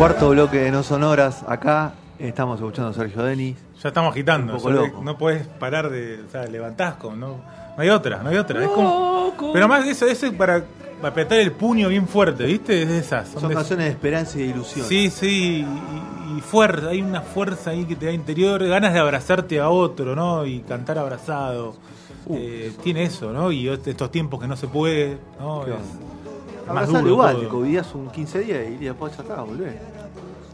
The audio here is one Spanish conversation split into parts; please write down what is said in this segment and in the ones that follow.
Cuarto bloque de No Sonoras, acá estamos escuchando a Sergio Denis. Ya estamos agitando. No puedes parar de. O sea, levantás como. No, no hay otra, no hay otra. Es como, pero más eso, eso es para apretar el puño bien fuerte, ¿viste? Es de esas. Son de- canciones de esperanza y de ilusión. Sí, sí, y, y fuerza, hay una fuerza ahí que te da interior, ganas de abrazarte a otro, ¿no? Y cantar abrazado. Eh, tiene eso, ¿no? Y estos tiempos que no se puede, ¿no? Es. Más duro igual, todo. te covidías un 15 días y después ya está, volvés.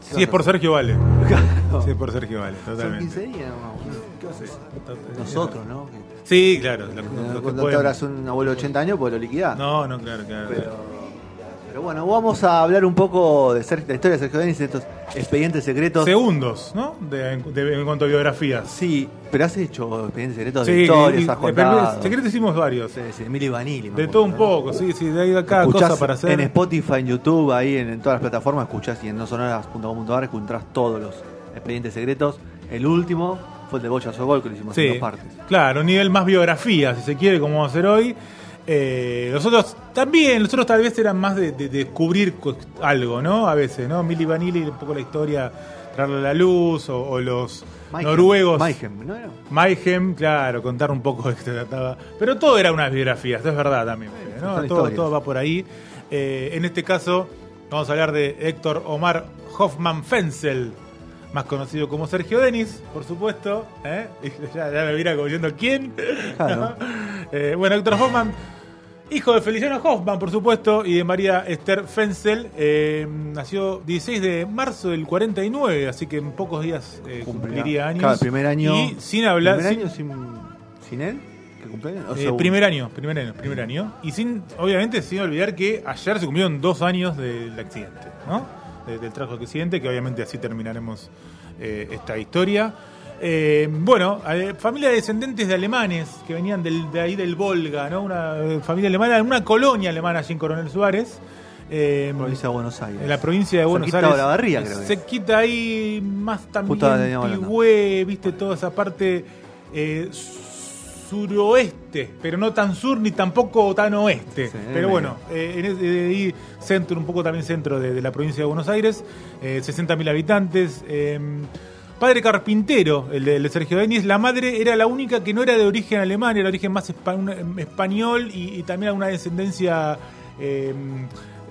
Si es por Sergio Vale. Claro. Si es por Sergio Vale, Son totalmente. 15 días nomás, boludo. ¿Qué vas a hacer? Nosotros, ¿no? Que- Sí, claro. lo- lo que Cuando te podemos. abrazas un abuelo de 80 años, pues lo liquidás. No, no, claro, claro. Pero, pero bueno, vamos a hablar un poco de la historia de Sergio Denis, de estos expedientes secretos. Segundos, ¿no? De, de- en cuanto a biografías. Sí, pero has hecho expedientes secretos Sí, de historias, has de- contado. secretos hicimos varios. Sí, sí, Emilio Vanilli. De todo un poco, sí, sí, de ahí cada Escuchás cosa para hacer. En Spotify, en YouTube, ahí en, en todas las plataformas, escuchás y en nosonoras.com.ar encontrás todos los expedientes secretos. El último fue el de Boya Sogol, que lo hicimos en dos partes. claro, nivel más biografía, si se quiere, como vamos a hacer hoy. Eh, los otros también, los otros tal vez eran más de, de- de descubrir cu- algo, ¿no? A veces, ¿no? Milli Vanilli, un poco la historia, traerle a la luz, o, o los Mayhem, noruegos. Mayhem, ¿no era? Mayhem, claro, contar un poco de qué se trataba. Pero todo era unas biografías, es verdad también. ¿no? Todo, va por ahí. Eh, en este caso, vamos a hablar de Héctor Omar Hoffman Fenzel, más conocido como Sergio Denis, por supuesto. ¿eh? Y Ya, ya me mira como diciendo quién. Claro. Eh, bueno, Héctor Hoffman, hijo de Feliciano Hoffman, por supuesto, y de María Esther Fenzel, eh, nació 16 de marzo del 49, así que en pocos días eh, cumpliría años. Claro, primer año. Y sin hablar. ¿Primer sin- año sin, sin él? ¿Qué cumpleaños? ¿O eh, primer año, primer año, primer año. Y sin, obviamente, sin olvidar que ayer se cumplieron dos años del accidente, ¿no? De- del trágico accidente, que obviamente así terminaremos eh, esta historia. Eh, bueno, eh, familia de descendentes de alemanes que venían del, de ahí del Volga, ¿no? Una eh, familia alemana, una colonia alemana allí en Coronel Suárez. Provincia de Buenos Aires. en la provincia de Buenos Aires. Olavarría, creo. Se quita ahí más también. Pigüé, viste, toda esa parte suroeste, pero no tan sur ni tampoco tan oeste. Sí, pero bueno, en ese- de ahí centro, un poco también centro de, de la provincia de Buenos Aires, eh, 60.000 habitantes. Padre carpintero, el de, Sergio Denis. La madre era la única que no era de origen alemán, era de origen más un- español y, y también alguna descendencia eh,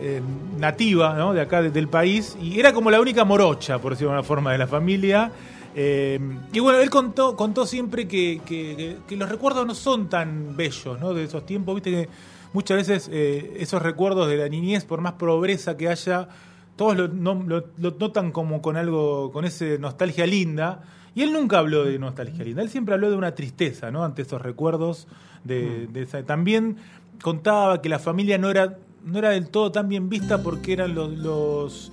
eh, nativa ¿no? de acá de- del país. Y era como la única morocha, por decirlo de alguna forma, de la familia. Y bueno, él contó, contó siempre que los recuerdos no son tan bellos ¿no? de esos tiempos. Viste que muchas veces eh, esos recuerdos de la niñez, por más pobreza que haya, todos lo, no- lo- lo notan como con algo, con ese nostalgia linda. Y él nunca habló de nostalgia linda, él siempre habló de una tristeza, ¿no? Ante esos recuerdos. De, de esa- También contaba que la familia no era, no era del todo tan bien vista porque eran los, los-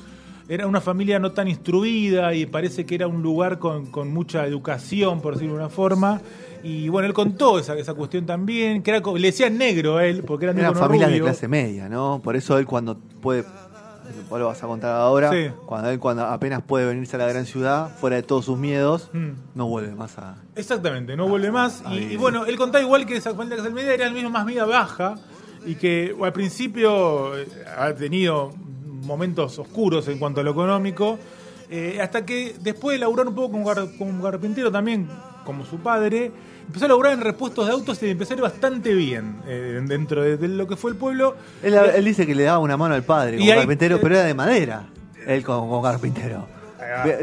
era una familia no tan instruida y parece que era un lugar con, con mucha educación, por decirlo de una forma. Y bueno, él contó esa, esa cuestión también, que era, le decían negro a él, porque era negro Eran familias de rubio. clase media, ¿no? Por eso él cuando puede, vos lo vas a contar ahora, Sí. cuando él cuando apenas puede venirse a la gran ciudad, fuera de todos sus miedos, Mm. no vuelve más a... Exactamente, no vuelve más. Y, bueno, él contaba igual que esa familia de clase media era el mismo más media baja y que al principio eh, ha tenido momentos oscuros en cuanto a lo económico, eh, hasta que después de laburar un poco como, gar- como carpintero también, como su padre, empezó a laburar en repuestos de autos y le empezó a ir bastante bien eh, dentro de, de lo que fue el pueblo. Él, él dice que le daba una mano al padre como carpintero, pero era de madera, él como, como carpintero.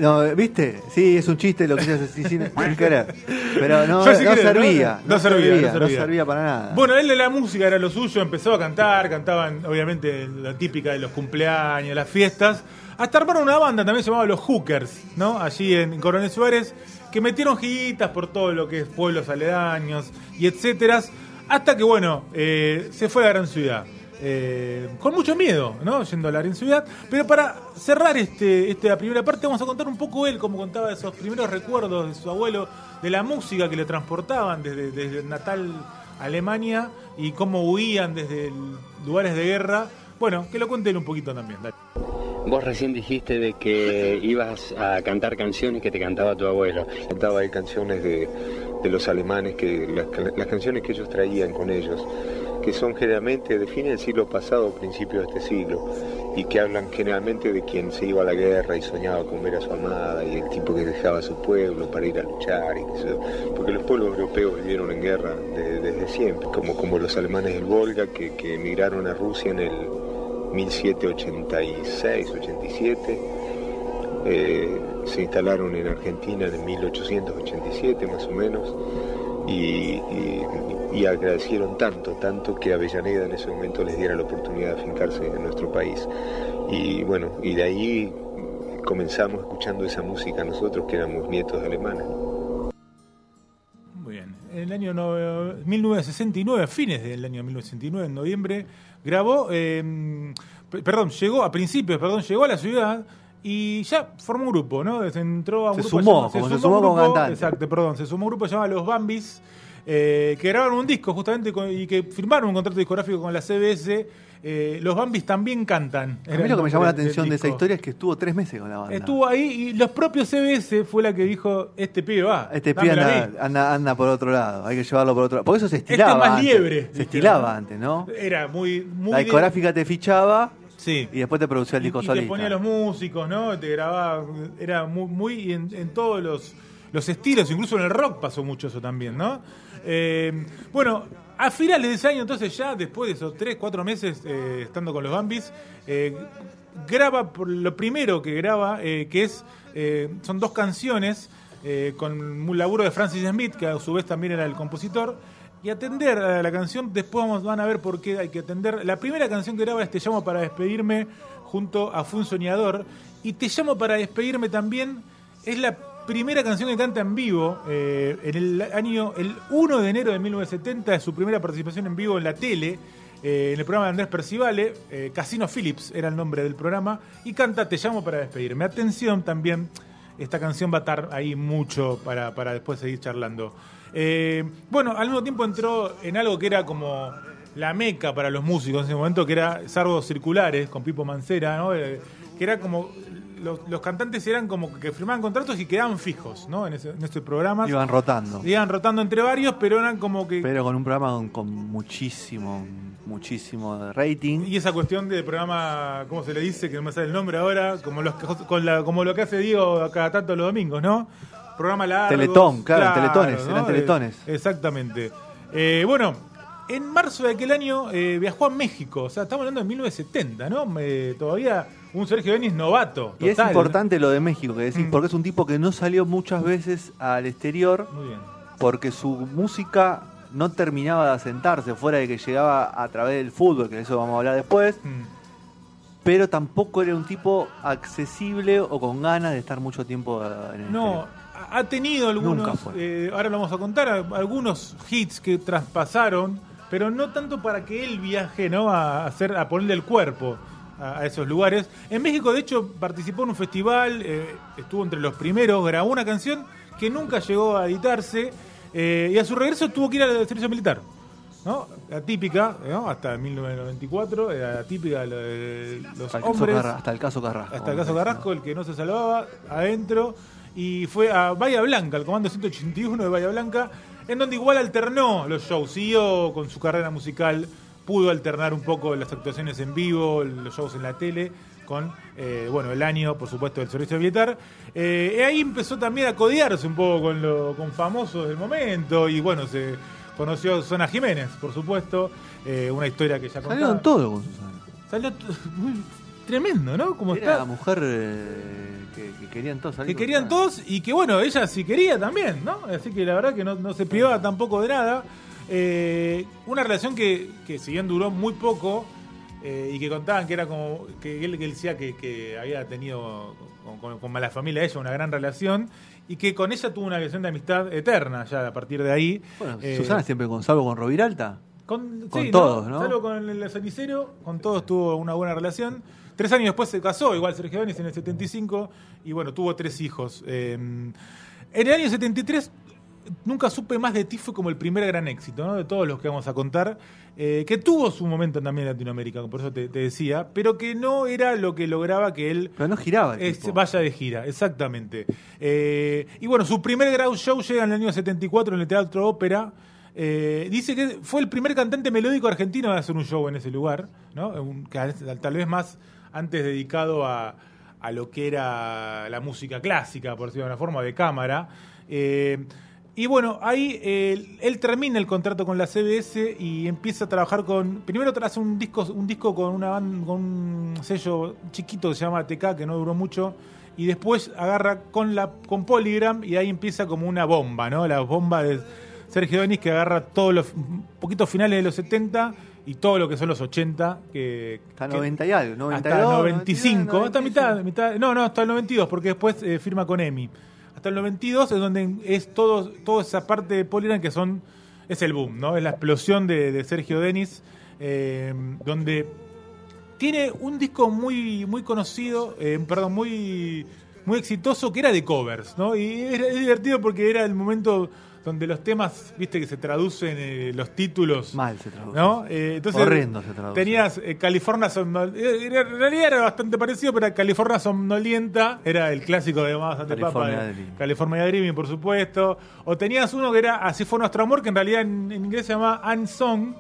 No, ¿viste? Sí, es un chiste lo que se hace sin, sin- querer. Pero no, Yo sí no servía, ¿no? No servía, no servía. para nada. Bueno, él de la música era lo suyo, empezó a cantar, cantaban obviamente la típica de los cumpleaños, las fiestas, hasta armaron una banda también se llamaba Los Hookers, ¿no? Allí en Coronel Suárez, que metieron gillitas por todo lo que es pueblos aledaños y etcétera, hasta que, bueno, eh, se fue a la gran ciudad. Eh, con mucho miedo, ¿no? Yendo a la gran ciudad. Pero para cerrar este, esta primera parte, vamos a contar un poco él, como contaba esos primeros recuerdos de su abuelo, de la música que le transportaban desde, desde natal Alemania y cómo huían desde lugares de guerra. Bueno, que lo cuente él un poquito también. dale. Vos recién dijiste de que ibas a cantar canciones que te cantaba tu abuelo. Cantaba ahí canciones de, de los alemanes, que las, canciones que ellos traían con ellos, que son generalmente de fin del siglo pasado o principio de este siglo, y que hablan generalmente de quien se iba a la guerra y soñaba con ver a su amada, y el tipo que dejaba su pueblo para ir a luchar, y yo. porque los pueblos europeos vivieron en guerra de- desde siempre, como, como los alemanes del Volga que, que emigraron a Rusia en el 1786-87. Eh, se instalaron en Argentina en 1887 más o menos y, agradecieron tanto, tanto que Avellaneda en ese momento les diera la oportunidad de afincarse en nuestro país. Y bueno, y de ahí comenzamos escuchando esa música nosotros que éramos nietos alemanes. Año no- 1969, a fines del año 1969, en noviembre, grabó, eh, p- perdón, llegó a principios, perdón, llegó a la ciudad y ya formó un grupo, ¿no? Entró a un Se grupo sumó, llamado- como se sumó como grupo- cantante. Exacto, perdón, se sumó un grupo llamado Los Bambis, eh, que grabaron un disco justamente con- y que firmaron un contrato discográfico con la CBS. Eh, los Bambis también cantan. a mí lo que me llamó la atención de esa historia es que estuvo tres meses con la banda. Estuvo ahí y los propios CBS fue la que dijo, este pibe va. Este pibe anda, mí". anda, anda por otro lado, hay que llevarlo por otro lado. Porque eso se estilaba. Este es más antes. liebre, Se estilaba antes, ¿no? Era muy... muy La discográfica te fichaba Sí. y después te producía el Y- disco y te solista. ponía los músicos, ¿no? Te grababa, era muy, muy en, en todos los, los estilos, incluso en el rock pasó mucho eso también, ¿no? Eh, bueno, a finales de ese año, entonces ya después de esos 3, 4 meses eh, estando con los Bambis, eh, graba por lo primero que graba, eh, que es, son dos canciones con un laburo de Francis Smith, que a su vez también era el compositor, y atender a la canción, después vamos, van a ver por qué hay que atender. La primera canción que graba es Te llamo para despedirme junto a Fue un soñador, y Te llamo para despedirme también es la primera canción que canta en vivo eh, en el año, el 1 de enero de 1970, es su primera participación en vivo en la tele, eh, en el programa de Andrés Percivale, eh, Casino Phillips era el nombre del programa, y canta Te llamo para despedirme. Atención también, esta canción va a estar ahí mucho para, para después seguir charlando. Bueno, al mismo tiempo entró en algo que era como la meca para los músicos en ese momento, que era Sardos Circulares con Pipo Mancera, ¿no? Que era como los, los cantantes eran como que firmaban contratos y quedaban fijos, ¿no? En ese, en ese programa. Iban rotando. Iban rotando entre varios, pero eran como que. Pero con un programa con, con muchísimo, muchísimo de rating. y esa cuestión del programa, ¿cómo se le dice? Que no me sale el nombre ahora, como, los, que- con la, como lo que hace Diego cada tanto los domingos, ¿no? Programa largo. Teletón, claro, teletones, eran teletones. exactamente. Eh, bueno, en marzo de aquel año eh, viajó a México, o sea, estamos hablando de 1970, ¿no? Eh, todavía un Sergio Denis novato. Y es total. importante lo de México que decís, Mm. porque es un tipo que no salió muchas veces al exterior Muy bien. porque su música no terminaba de asentarse, fuera de que llegaba a través del fútbol, que de eso vamos a hablar después, Mm. pero tampoco era un tipo accesible o con ganas de estar mucho tiempo eh, en el No, exterior. ha tenido algunos, eh, ahora lo vamos a contar, algunos hits que traspasaron, pero no tanto para que él viaje, ¿no? A hacer, a ponerle el cuerpo a, a esos lugares. En México, de hecho, participó en un festival, eh, estuvo entre los primeros, grabó una canción que nunca llegó a editarse, eh, y a su regreso tuvo que ir al servicio militar. ¿no? La típica, ¿no? hasta 1994, era la típica de los Hasta hombres. Hasta el caso Carrasco. Hasta el caso Carrasco, el que no se salvaba, adentro. Y fue a Bahía Blanca, al comando 181 de Bahía Blanca, en donde igual alternó los shows. Siguió con su carrera musical, pudo alternar un poco las actuaciones en vivo, los shows en la tele, con eh, bueno el año, por supuesto, del servicio militar. Eh, y ahí empezó también a codearse un poco con, lo, con famosos del momento. Y bueno, se conoció a Susana Jiménez, por supuesto. eh, una historia que ya Salieron contaba. todo con Susana. Salió muy tremendo, ¿no? Como Era la está. mujer eh, que, que querían todos salir que querían todos y que bueno, ella sí quería también, ¿no? Así que la verdad que no, no se privaba tampoco de nada. Eh, una relación que, que si bien duró muy poco eh, y que contaban que era como que él, que él decía que, que había tenido con, con, con la familia ella una gran relación y que con ella tuvo una relación de amistad eterna ya a partir de ahí. Bueno, Eh, Susana siempre con Salvo con Roviralta. con, Con sí, todos, ¿no? Salvo con el cenicero, con todos tuvo una buena relación. Tres años después se casó, igual Sergio Denis en el 75, y bueno, tuvo tres hijos. En el año 73 nunca supe más de ti, fue como el primer gran éxito, ¿no? De todos los que vamos a contar, eh, que tuvo su momento también en Latinoamérica, por eso te, te decía, pero que no era lo que lograba que él Pero no giraba el es- vaya de gira, exactamente. Eh, y bueno, su primer gran show llega en el año 74 en el Teatro Ópera. Eh, dice que fue el primer cantante melódico argentino a hacer un show en ese lugar, ¿no? Un- tal vez más antes dedicado a, a lo que era la música clásica, por decirlo de una forma, de cámara. Eh, y bueno, ahí eh, él termina el contrato con la CBS y empieza a trabajar con. Primero hace un disco, un disco con una ban- con un sello chiquito que se llama TK, que no duró mucho. Y después agarra con la con Polygram y ahí empieza como una bomba, ¿no? La bomba de Sergio Denis que agarra todos los poquitos finales de los 70 y todo lo que son los 80. Que, Hasta que- 90 y algo, 92, hasta 95, 92, hasta mitad, mitad, no, no, hasta el 92, porque después eh, firma con EMI. Hasta el 92 es donde es todo, toda esa parte de Polygram que son, es el boom, ¿no? Es la explosión de, Sergio Denis, eh, donde tiene un disco muy, muy conocido, eh, perdón, muy, muy exitoso, que era de covers, ¿no? Y es divertido porque era el momento donde los temas, viste, que se traducen eh, los títulos. Mal se traduce. ¿No? Eh, entonces, Horrendo se traduce. Tenías eh, California Somnolienta. En realidad era bastante parecido, pero California Somnolienta era el clásico de Más ante Papa. California de Dreaming. California Dreaming, por supuesto. O tenías uno que era Así fue nuestro amor, que en realidad en, en inglés se llama Unsung,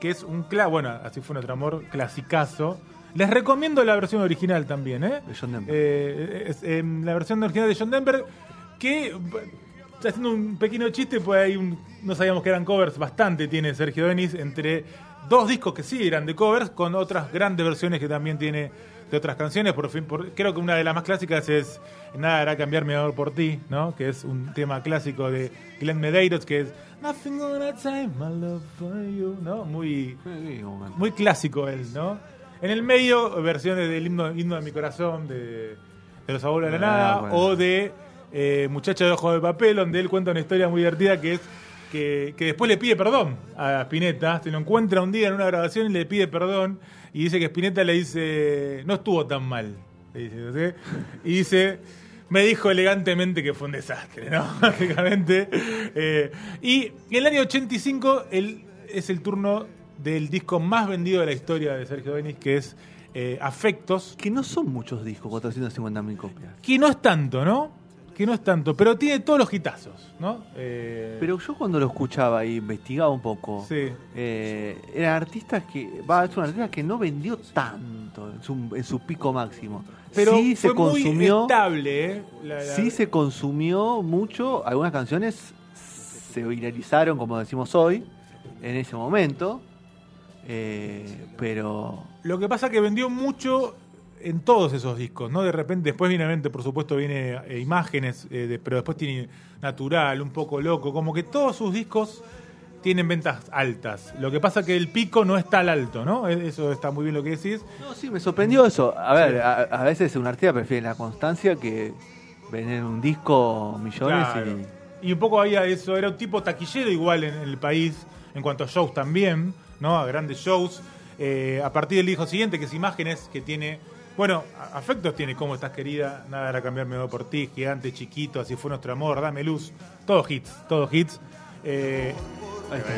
que es un bueno, Así fue nuestro amor, clasicazo. Les recomiendo la versión original también, ¿eh? De John Denver. Es, la versión original de John Denver, que está haciendo un pequeño chiste, pues hay un, no sabíamos que eran covers, bastante tiene Sergio Denis, entre dos discos que sí eran de covers, con otras grandes versiones que también tiene de otras canciones. Por fin, por- creo que una de las más clásicas es Nada hará cambiar mi amor por ti, ¿no? Que es un tema clásico de Glenn Medeiros, que es Nothing gonna time my love for you, ¿no? Muy, muy clásico él, ¿no? En el medio, versiones del himno, himno de mi corazón, de, de los abuelos de la Ah, nada, bueno. o de eh, Muchacha de Ojo de Papel, donde él cuenta una historia muy divertida que es que, que después le pide perdón a Spinetta, se lo encuentra un día en una grabación y le pide perdón, y dice que Spinetta le dice, no estuvo tan mal, le dice, ¿sí? y dice, me dijo elegantemente que fue un desastre, ¿no? Básicamente. Eh, y en el año 85 el, es el turno del disco más vendido de la historia de Sergio Denis, que es eh, Afectos, Que no son muchos discos, 450.000 copias. que no es tanto, ¿no? Que no es tanto, pero tiene todos los hitazos, ¿no? Eh, Pero yo cuando lo escuchaba y investigaba un poco, Sí. eh, eran artistas que. Va, es un artista que no vendió tanto en su, en su pico máximo. pero sí se fue muy consumió. estable, ¿eh? La- la- Sí se consumió mucho. Algunas canciones se viralizaron, como decimos hoy, en ese momento. Eh, pero. Lo que pasa que vendió mucho en todos esos discos, ¿no? De repente, después viene, por supuesto, viene eh, imágenes, eh, de- pero después tiene natural, un poco loco, como que todos sus discos tienen ventas altas. Lo que pasa que el pico no está al alto, ¿no? E- Eso está muy bien lo que decís. No, sí, me sorprendió eso. A ver, a, a veces un artista prefiere la constancia que vender un disco millones Claro. y. Y un poco había eso, era un tipo taquillero igual en, el país, en cuanto a shows también, ¿no? A grandes shows. Eh, a partir del disco siguiente, que es Imágenes, que tiene. Bueno, afectos tiene Cómo estás querida, Nada hará cambiarme todo por ti, Gigante, Chiquito, Así fue nuestro amor, Dame luz. Todos hits, todos hits. Eh, Ahí está.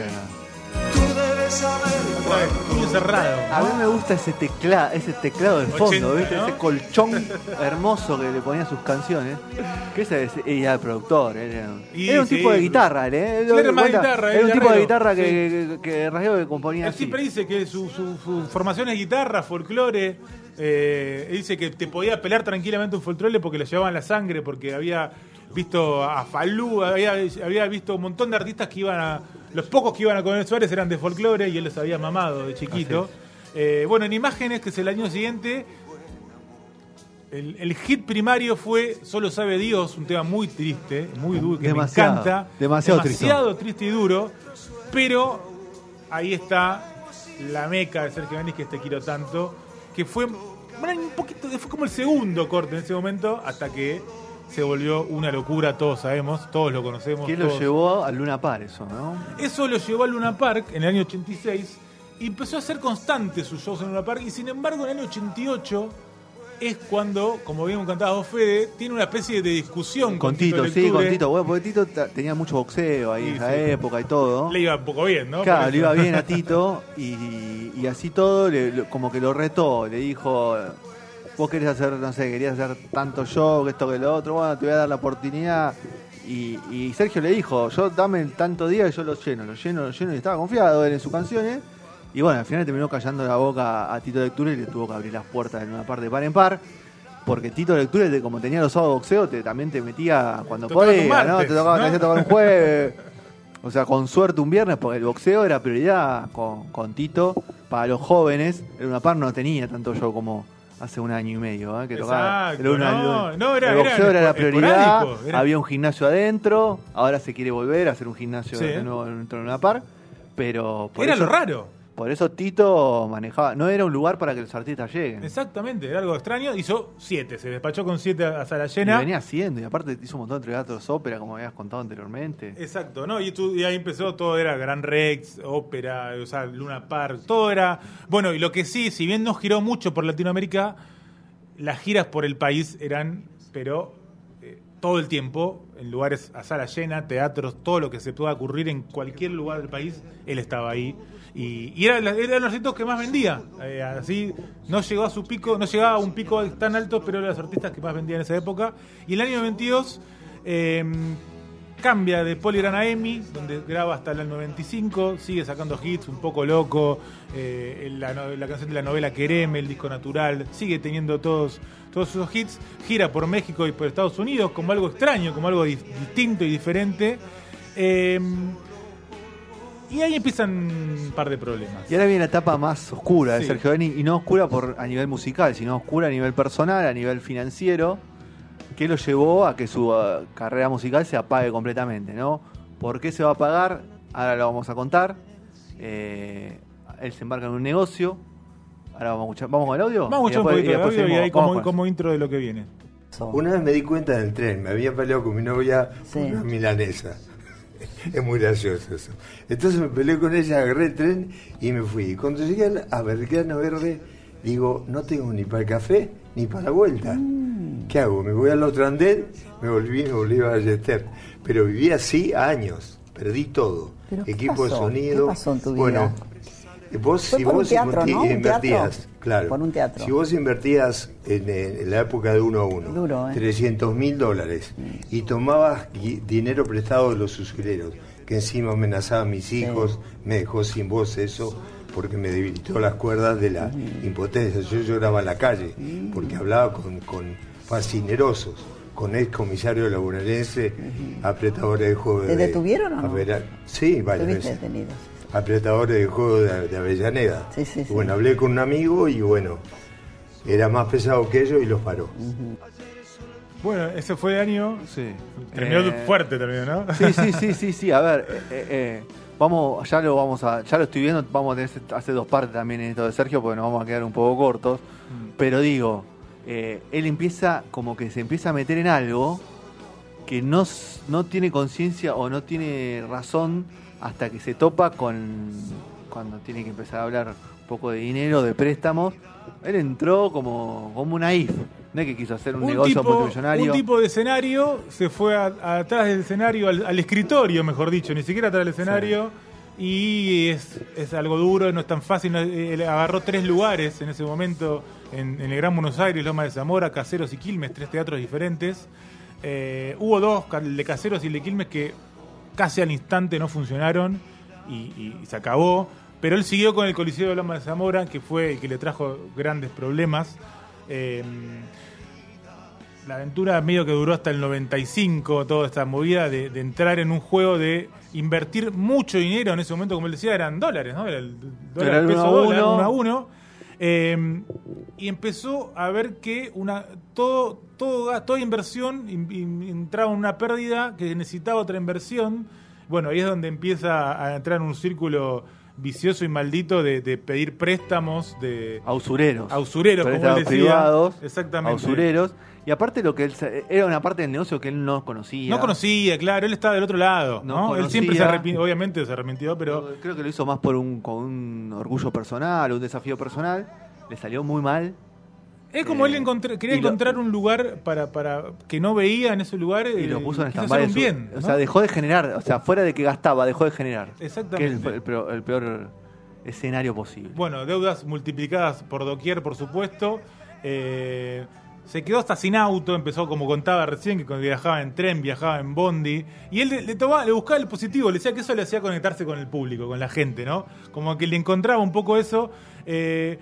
Tú debes saber cerrado. A mí me gusta ese teclado, ese teclado de fondo, 80, ¿viste? ¿no? Ese colchón hermoso que le ponía a sus canciones. Que ese es, ella era el productor, era, Y era un sí. tipo de guitarra, él, ¿eh? Era Cuenta, guitarra, Era un tipo de guitarra sí. que, que, que componía Él así. siempre dice que su, su- su formación es guitarra, folclore. Eh, dice que te podía pelear tranquilamente un folclore porque le llevaban la sangre, porque había visto a Falú, había, había visto un montón de artistas que iban a. Los pocos que iban a comer Suárez eran de folclore y él los había mamado de chiquito. Eh, bueno, en Imágenes, que es el año siguiente, El, el hit primario fue Solo sabe Dios, un tema muy triste, muy duro, que Demasiado, me encanta. demasiado demasiado triste y duro. Pero ahí está la meca de Sergio Denis que te quiero tanto, que fue bueno, un poquito, fue como el segundo corte en ese momento, hasta que se volvió una locura, todos sabemos, todos lo conocemos. ¿Quién lo llevó al Luna Par eso, no? eso lo llevó al Luna Park en el año 86 y empezó a ser constante sus shows en Luna Park. Y sin embargo, en el año 88 es cuando, como bien cantaba vos, Fede, tiene una especie de discusión Con Tito, sí, Lecture. con Tito. Bueno, porque Tito tenía mucho boxeo ahí Sí, en esa sí. época y todo. Le iba un poco bien, ¿no? Claro, le iba bien a Tito y, y así todo, le- como que lo retó, le dijo, vos querés hacer, no sé, querías hacer tanto show, que esto, que lo otro, bueno, te voy a dar la oportunidad. Y, y Sergio le dijo, yo dame el tanto día y yo lo lleno, lo lleno, lo lleno, y estaba confiado en sus canciones. Y bueno, al final terminó callando la boca a Tito Lectura y le tuvo que abrir las puertas en una parte de par en par. Porque Tito Lectura, como tenía los sábados boxeo, te, también te metía cuando Tocaba podía, ¿no? Te tocaba, ¿no? te un jueves. O sea, con suerte un viernes, porque el boxeo era prioridad con, con Tito. Para los jóvenes, el Una Par no tenía tanto show como hace un año y medio. ¿eh? Que tocaba, Exacto, una- no, no, era- el boxeo era era, la prioridad. era- Había un gimnasio adentro. Ahora se quiere volver a hacer un gimnasio Sí. de nuevo dentro de Una Par. Pero por Era eso, lo raro. Por eso Tito manejaba. No era un lugar para que los artistas lleguen. Exactamente, era algo extraño. Hizo siete, se despachó con siete a sala Y llena. venía haciendo. Y aparte hizo un montón de teatros ópera, como habías contado anteriormente. Exacto, ¿no? Y, tú- y ahí empezó, todo era Gran Rex, ópera, o sea, Luna Park, todo era... Bueno, y lo que sí, si bien no giró mucho por Latinoamérica, las giras por el país eran, pero eh, todo el tiempo, lugares a sala llena, teatros, todo lo que se pueda ocurrir en cualquier lugar del país, él estaba ahí. Y, y era, eran los artistas que más vendía. Eh, así, no llegó a su pico, no llegaba a un pico tan alto, pero eran los artistas que más vendían en esa época. Y el año 92... eh, cambia de Polygram a Emi, donde graba hasta el 95, sigue sacando hits, un poco loco, eh, la, canción de la novela Quereme, el disco natural, sigue teniendo todos, todos esos hits, gira por México y por Estados Unidos como algo extraño, como algo di- distinto y diferente. Eh, y ahí empiezan un par de problemas. Y ahora viene la etapa más oscura de Sí. Sergio Denis, y no oscura por a nivel musical, sino oscura a nivel personal, a nivel financiero, que lo llevó a que su uh, carrera musical se apague completamente, ¿no? ¿Por qué se va a apagar? Ahora lo vamos a contar. Eh, él se embarca en un negocio. Ahora vamos a escuchar. ¿Vamos con el audio? Vamos a escuchar un poquito de audio y seguimos- ahí vamos como, intro de lo que viene. Una vez me di cuenta en el tren, me había peleado con mi novia Sí. una milanesa. Es muy gracioso eso. Entonces me peleé con ella, agarré el tren y me fui. Y cuando llegué al- a Belgrano Verde, digo, no tengo ni para el café ni para la vuelta. Mm. ¿Qué hago? Me voy al otro andén, me volví, me volví a Ballester. Pero viví así años, perdí todo. ¿Pero qué Equipo de sonido. ¿Qué pasó en tu vida? Bueno, vos, Fue si por un vos invertías, claro. Por un teatro. Si vos invertías en, en la época de uno a uno, Duro, ¿eh? 300 mil dólares, y tomabas dinero prestado de los usureros, que encima amenazaba a mis hijos, me dejó sin voz eso, porque me debilitó las cuerdas de la impotencia. Yo lloraba en la calle, porque hablaba con, con fascinerosos, con ex comisario laboralense, apretadores de juego ¿Te de... detuvieron o no? Avera- Sí, varias veces detenido. apretadores de juego de, de Avellaneda. Sí, sí, sí. Bueno, hablé con un amigo y bueno, era más pesado que ellos y los paró. Bueno, ese fue el año... Sí. Terminó Eh, fuerte, terminó, ¿no? Sí, sí, sí, sí, sí. A ver, eh, eh, vamos, ya lo vamos a, ya lo estoy viendo, vamos a tener que hacer dos partes también en esto de Sergio, porque nos vamos a quedar un poco cortos. Pero digo, eh, él empieza como que se empieza a meter en algo que no, no tiene conciencia o no tiene razón hasta que se topa con cuando tiene que empezar a hablar un poco de dinero, de préstamos. Él entró como, como un naif. No es que quiso hacer un, negocio tipo, multimillonario. un tipo de escenario se fue a- a- atrás del escenario, al, al escritorio, mejor dicho, ni siquiera atrás del escenario. Y es, es algo duro, no es tan fácil. él agarró tres lugares en ese momento en, el Gran Buenos Aires, Loma de Zamora, Caseros y Quilmes, tres teatros diferentes. Eh, hubo dos, el de Caseros y el de Quilmes, que casi al instante no funcionaron y se acabó. Pero él siguió con el Coliseo de Loma de Zamora, que fue el que le trajo grandes problemas. Eh, la aventura medio que duró hasta el 95, toda esta movida de, de entrar en un juego de invertir mucho dinero en ese momento, como él decía, eran dólares, ¿no? Era el dólar Era el peso uno dólar, uno. a uno. Eh, y empezó a ver que una todo, todo toda inversión in- in- entraba en una pérdida que necesitaba otra inversión. Bueno, ahí es donde empieza a entrar en un círculo vicioso y maldito de, de pedir préstamos de A usureros. a usureros, como él decía. privados. Exactamente. A usureros. Y aparte lo que él era una parte del negocio que él no conocía. No conocía, claro, él estaba del otro lado. No ¿no? Él siempre se arrepintió, obviamente se arrepintió, pero Creo que lo hizo más por un, con un orgullo personal, un desafío personal. Le salió muy mal. Es como Eh, él encontré- quería lo- encontrar un lugar para, para que no veía en ese lugar Y eh, lo puso en stand-by. bien. O ¿no? sea, dejó de generar. O sea, fuera de que gastaba, dejó de generar. Exactamente. Que es el, el peor, el peor escenario posible. Bueno, deudas multiplicadas por doquier, por supuesto. Eh, se quedó hasta sin auto, empezó como contaba recién, que cuando viajaba en tren, viajaba en bondi. Y él le, le tomaba- le buscaba el positivo, le decía que eso le hacía conectarse con el público, con la gente, ¿no? Como que le encontraba un poco eso. Eh,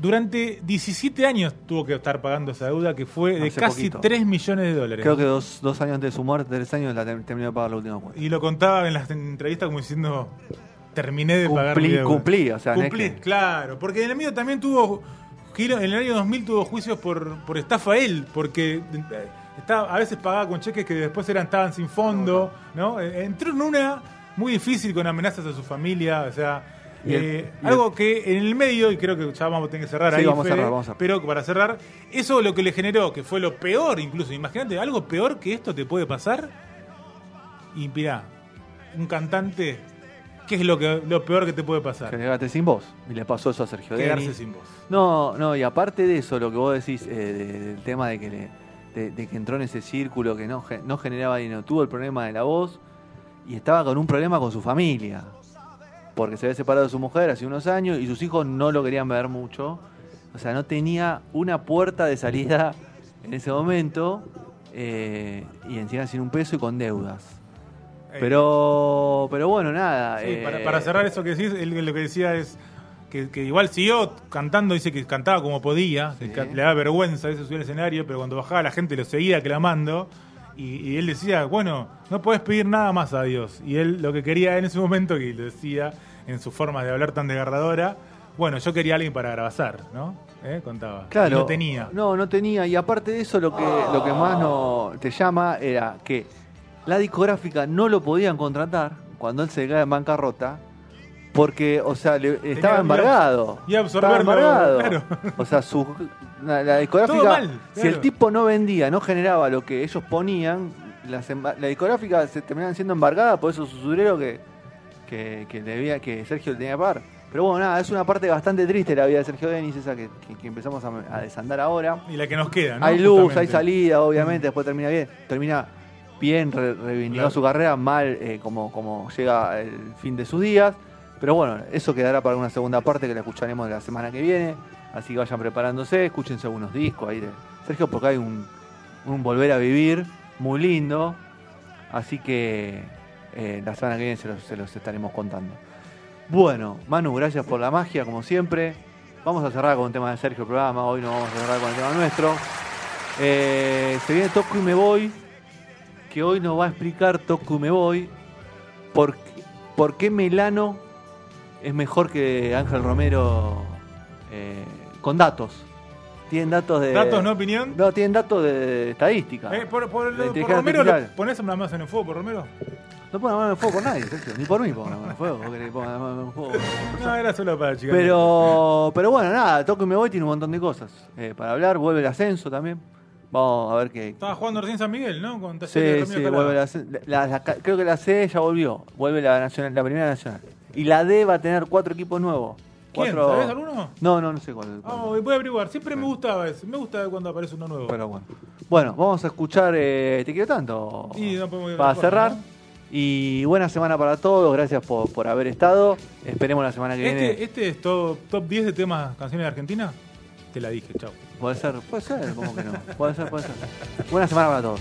durante 17 años tuvo que estar pagando esa deuda, que fue de Hace casi poquito. 3 millones de dólares. Creo que dos, dos años antes de su muerte, tres años, la ter- terminó de pagar la última cuota. Y lo contaba en las entrevistas como diciendo, terminé de pagar mi deuda. cumplí, o sea, no es Cumplí, que- claro. Porque en el medio también tuvo, en el año 2000 tuvo juicios por, por estafa él, porque eh, estaba, a veces pagaba con cheques que después eran estaban sin fondo, ¿no? Eh, Entró en una muy difícil con amenazas a su familia, o sea... El- eh, el- algo que en el medio, y creo que ya vamos a tener que cerrar Sí, ahí, vamos a cerrar, vamos a cerrar. pero para cerrar, eso lo que le generó, que fue lo peor incluso, imagínate, algo peor que esto te puede pasar, y mirá, un cantante, ¿qué es lo, que, lo peor que te puede pasar? Quedarte sin voz. Y le pasó eso a Sergio Quedarse sin voz. No, no, y aparte de eso, lo que vos decís eh, de- del tema de que, le- de, de que entró en ese círculo que no, no generaba dinero, tuvo el problema de la voz y estaba con un problema con su familia. Porque se había separado de su mujer hace unos años y sus hijos no lo querían ver mucho. O sea, no tenía una puerta de salida en ese momento eh, y encima sin un peso y con deudas. Pero, pero bueno, nada. sí, eh, para, para cerrar eso que decís, él lo que decía es que, que igual siguió cantando, dice que cantaba como podía, Sí. le daba vergüenza a veces subir al escenario, pero cuando bajaba la gente lo seguía clamando. Y, y él decía, bueno, no puedes pedir nada más a Dios. Y él lo que quería en ese momento, que lo decía en su forma de hablar tan desgarradora, bueno, yo quería a alguien para grabazar, ¿no? ¿Eh? Contaba. Claro. Y no tenía. No, no tenía. Y aparte de eso, lo que, lo que más no te llama era que la discográfica no lo podían contratar cuando él se cae en bancarrota. Porque, o sea, le- estaba embargado. Estaba absorberlo, embargado. claro. O sea, su, la, la discográfica, si el tipo no vendía, no generaba lo que ellos ponían, las la discográfica se terminaban siendo embargada por esos usureros que, que, que debía, que Sergio le tenía que pagar. Pero bueno, nada, es una parte bastante triste la vida de Sergio Denis, esa que, que- que empezamos a, a desandar ahora. Y la que nos queda, ¿no? Hay luz, Justamente. hay salida, obviamente, después termina bien. Termina bien, re- reivindicó Claro. su carrera, mal eh, como, como llega el fin de sus días. Pero bueno, eso quedará para una segunda parte que la escucharemos la semana que viene. Así que vayan preparándose, escúchense algunos discos ahí de Sergio, porque hay un, un volver a vivir muy lindo. Así que eh, la semana que viene se los, se los estaremos contando. Bueno, Manu, gracias por la magia, como siempre. Vamos a cerrar con un tema de Sergio el programa. Hoy no vamos a cerrar con el tema nuestro. Eh, se viene Toco y me voy. Que hoy nos va a explicar Toco y me voy. Por, por qué Melano es mejor que Ángel Romero eh, con datos. Tienen datos de. ¿Datos, no opinión? No, tienen datos de estadística. Eh, por, Romero. ¿lo ¿ponés la más en el fuego por Romero? No pongan la mano en el fuego por nadie. Ni por mí pongan la mano en el fuego. la mano en el. No, era solo para chicas. Pero, pero bueno, nada, Toco y me voy tiene un montón de cosas eh, para hablar. Vuelve el ascenso también. Vamos a ver qué. Estaba jugando recién San Miguel, ¿no? Con Sí, vuelve. La- la- creo que la C ya volvió. Vuelve la, nacional, la primera nacional. Y la D va a tener cuatro equipos nuevos. ¿Quién? Cuatro- ¿Sabés alguno? No, no, no sé cuál. cuál. Vamos, voy a averiguar. Siempre me gustaba eso. Me gusta cuando aparece uno nuevo. Pero bueno. Bueno, vamos a escuchar eh, Te quiero tanto. Y no podemos ir para cerrar. ¿no? Y buena semana para todos. Gracias por, por haber estado. Esperemos la semana que viene. Este, este es top, top 10 de temas canciones de Argentina. Te la dije, chao. Puede ser, puede ser, como que no. Puede ser, puede ser. Buena semana para todos.